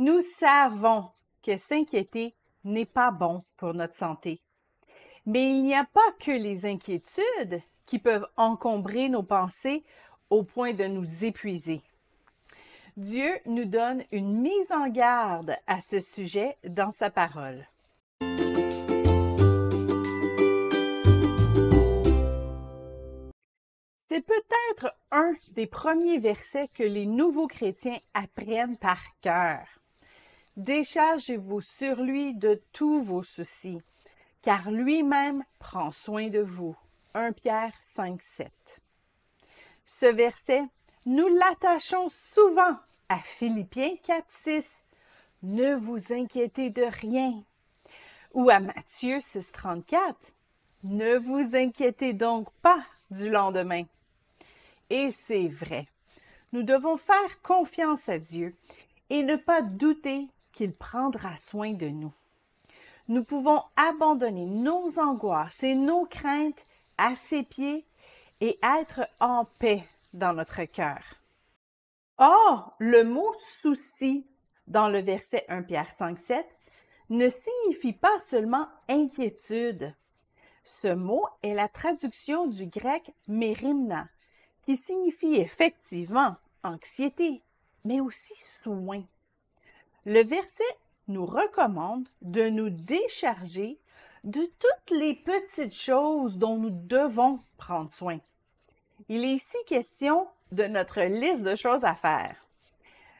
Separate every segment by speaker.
Speaker 1: Nous savons que s'inquiéter n'est pas bon pour notre santé. Mais il n'y a pas que les inquiétudes qui peuvent encombrer nos pensées au point de nous épuiser. Dieu nous donne une mise en garde à ce sujet dans sa parole. C'est peut-être un des premiers versets que les nouveaux chrétiens apprennent par cœur. Déchargez-vous sur lui de tous vos soucis, car lui-même prend soin de vous. 1 Pierre 5, 7. Ce verset, nous l'attachons souvent à Philippiens 4, 6. Ne vous inquiétez de rien. Ou à Matthieu 6, 34. Ne vous inquiétez donc pas du lendemain. Et c'est vrai. Nous devons faire confiance à Dieu et ne pas douter qu'il prendra soin de nous. Nous pouvons abandonner nos angoisses et nos craintes à ses pieds et être en paix dans notre cœur. Or, le mot souci dans le verset 1 Pierre 5, 7 ne signifie pas seulement inquiétude. Ce mot est la traduction du grec mérimna, qui signifie effectivement anxiété, mais aussi soin. Le verset nous recommande de nous décharger de toutes les petites choses dont nous devons prendre soin. Il est ici question de notre liste de choses à faire.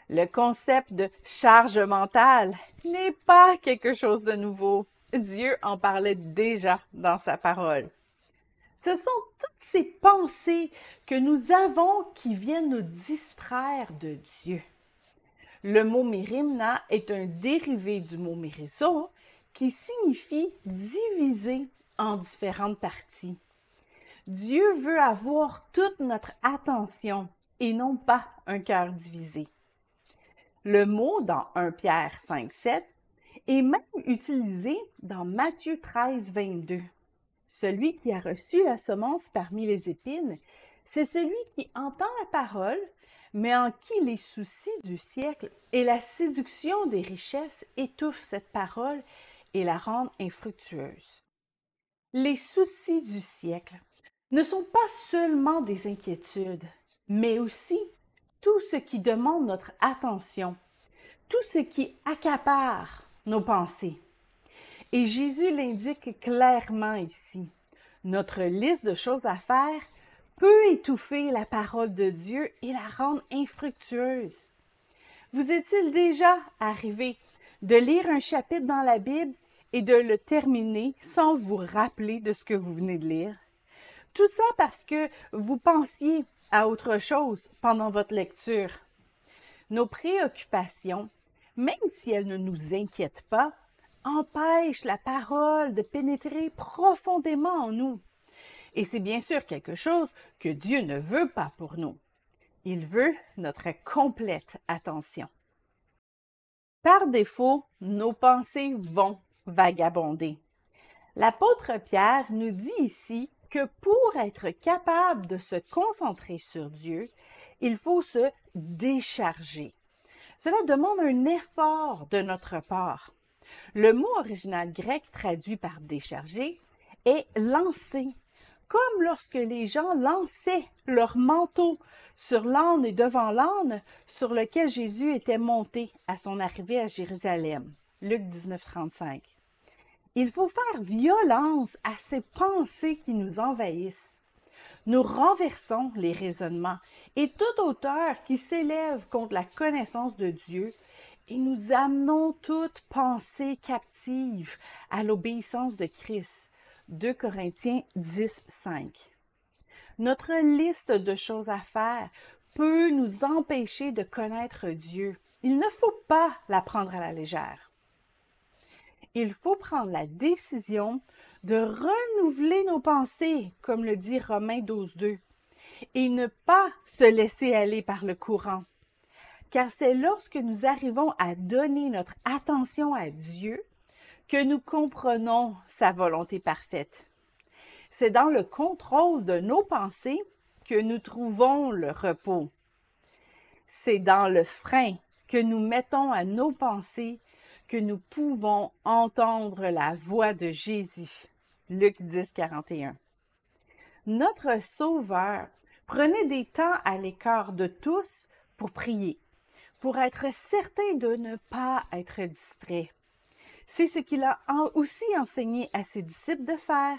Speaker 1: Le concept de charge mentale n'est pas quelque chose de nouveau. Dieu en parlait déjà dans sa parole. Ce sont toutes ces pensées que nous avons qui viennent nous distraire de Dieu. Le mot mirimna est un dérivé du mot miriso qui signifie diviser en différentes parties. Dieu veut avoir toute notre attention et non pas un cœur divisé. Le mot dans 1 Pierre 5, 7 est même utilisé dans Matthieu 13, 22. Celui qui a reçu la semence parmi les épines, c'est celui qui entend la parole, mais en qui les soucis du siècle et la séduction des richesses étouffent cette parole et la rendent infructueuse. Les soucis du siècle ne sont pas seulement des inquiétudes, mais aussi tout ce qui demande notre attention, tout ce qui accapare nos pensées. Et Jésus l'indique clairement ici. Notre liste de choses à faire peut étouffer la parole de Dieu et la rendre infructueuse. Vous est-il déjà arrivé de lire un chapitre dans la Bible et de le terminer sans vous rappeler de ce que vous venez de lire? Tout ça parce que vous pensiez à autre chose pendant votre lecture. Nos préoccupations, même si elles ne nous inquiètent pas, empêche la parole de pénétrer profondément en nous. Et c'est bien sûr quelque chose que Dieu ne veut pas pour nous. Il veut notre complète attention. Par défaut, nos pensées vont vagabonder. L'apôtre Pierre nous dit ici que pour être capable de se concentrer sur Dieu, il faut se décharger. Cela demande un effort de notre part. Le mot original grec traduit par décharger est lancer, comme lorsque les gens lançaient leur manteau sur l'âne et devant l'âne sur lequel Jésus était monté à son arrivée à Jérusalem. Luc 19, 35. Il faut faire violence à ces pensées qui nous envahissent. Nous renversons les raisonnements et toute hauteur qui s'élève contre la connaissance de Dieu et nous amenons toute pensée captive à l'obéissance de Christ. 2 Corinthiens 10, 5. Notre liste de choses à faire peut nous empêcher de connaître Dieu. Il ne faut pas la prendre à la légère. Il faut prendre la décision de renouveler nos pensées, comme le dit Romains 12, 2, et ne pas se laisser aller par le courant car c'est lorsque nous arrivons à donner notre attention à Dieu que nous comprenons sa volonté parfaite. C'est dans le contrôle de nos pensées que nous trouvons le repos. C'est dans le frein que nous mettons à nos pensées que nous pouvons entendre la voix de Jésus. Luc 10, 41. Notre Sauveur prenait des temps à l'écart de tous pour prier, pour être certain de ne pas être distrait. C'est ce qu'il a aussi enseigné à ses disciples de faire.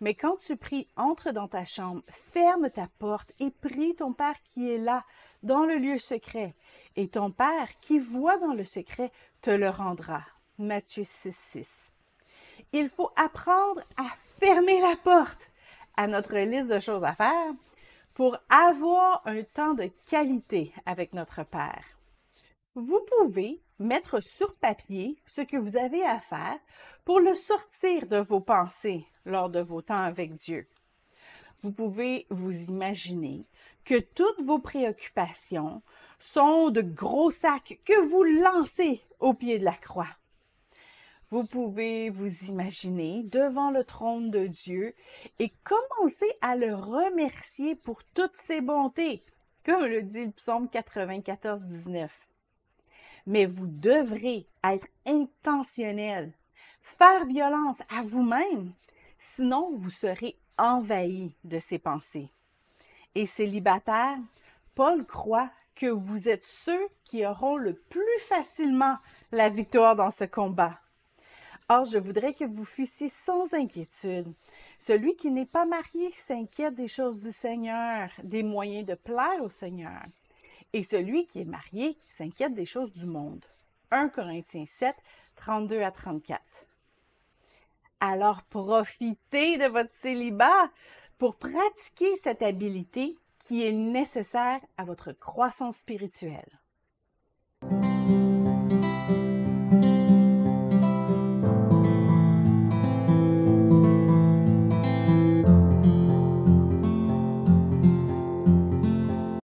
Speaker 1: Mais quand tu pries, entre dans ta chambre, ferme ta porte et prie ton Père qui est là, dans le lieu secret. Et ton Père qui voit dans le secret te le rendra. Matthieu 6, 6. Il faut apprendre à fermer la porte à notre liste de choses à faire pour avoir un temps de qualité avec notre Père. Vous pouvez mettre sur papier ce que vous avez à faire pour le sortir de vos pensées lors de vos temps avec Dieu. Vous pouvez vous imaginer que toutes vos préoccupations sont de gros sacs que vous lancez au pied de la croix. Vous pouvez vous imaginer devant le trône de Dieu et commencer à le remercier pour toutes ses bontés, comme le dit le psaume 94, 19 mais vous devrez être intentionnel, faire violence à vous-même, sinon vous serez envahi de ces pensées. Et célibataire, Paul croit que vous êtes ceux qui auront le plus facilement la victoire dans ce combat. Or, je voudrais que vous fussiez sans inquiétude. Celui qui n'est pas marié s'inquiète des choses du Seigneur, des moyens de plaire au Seigneur. Et celui qui est marié s'inquiète des choses du monde. 1 Corinthiens 7, 32 à 34. Alors profitez de votre célibat pour pratiquer cette habileté qui est nécessaire à votre croissance spirituelle.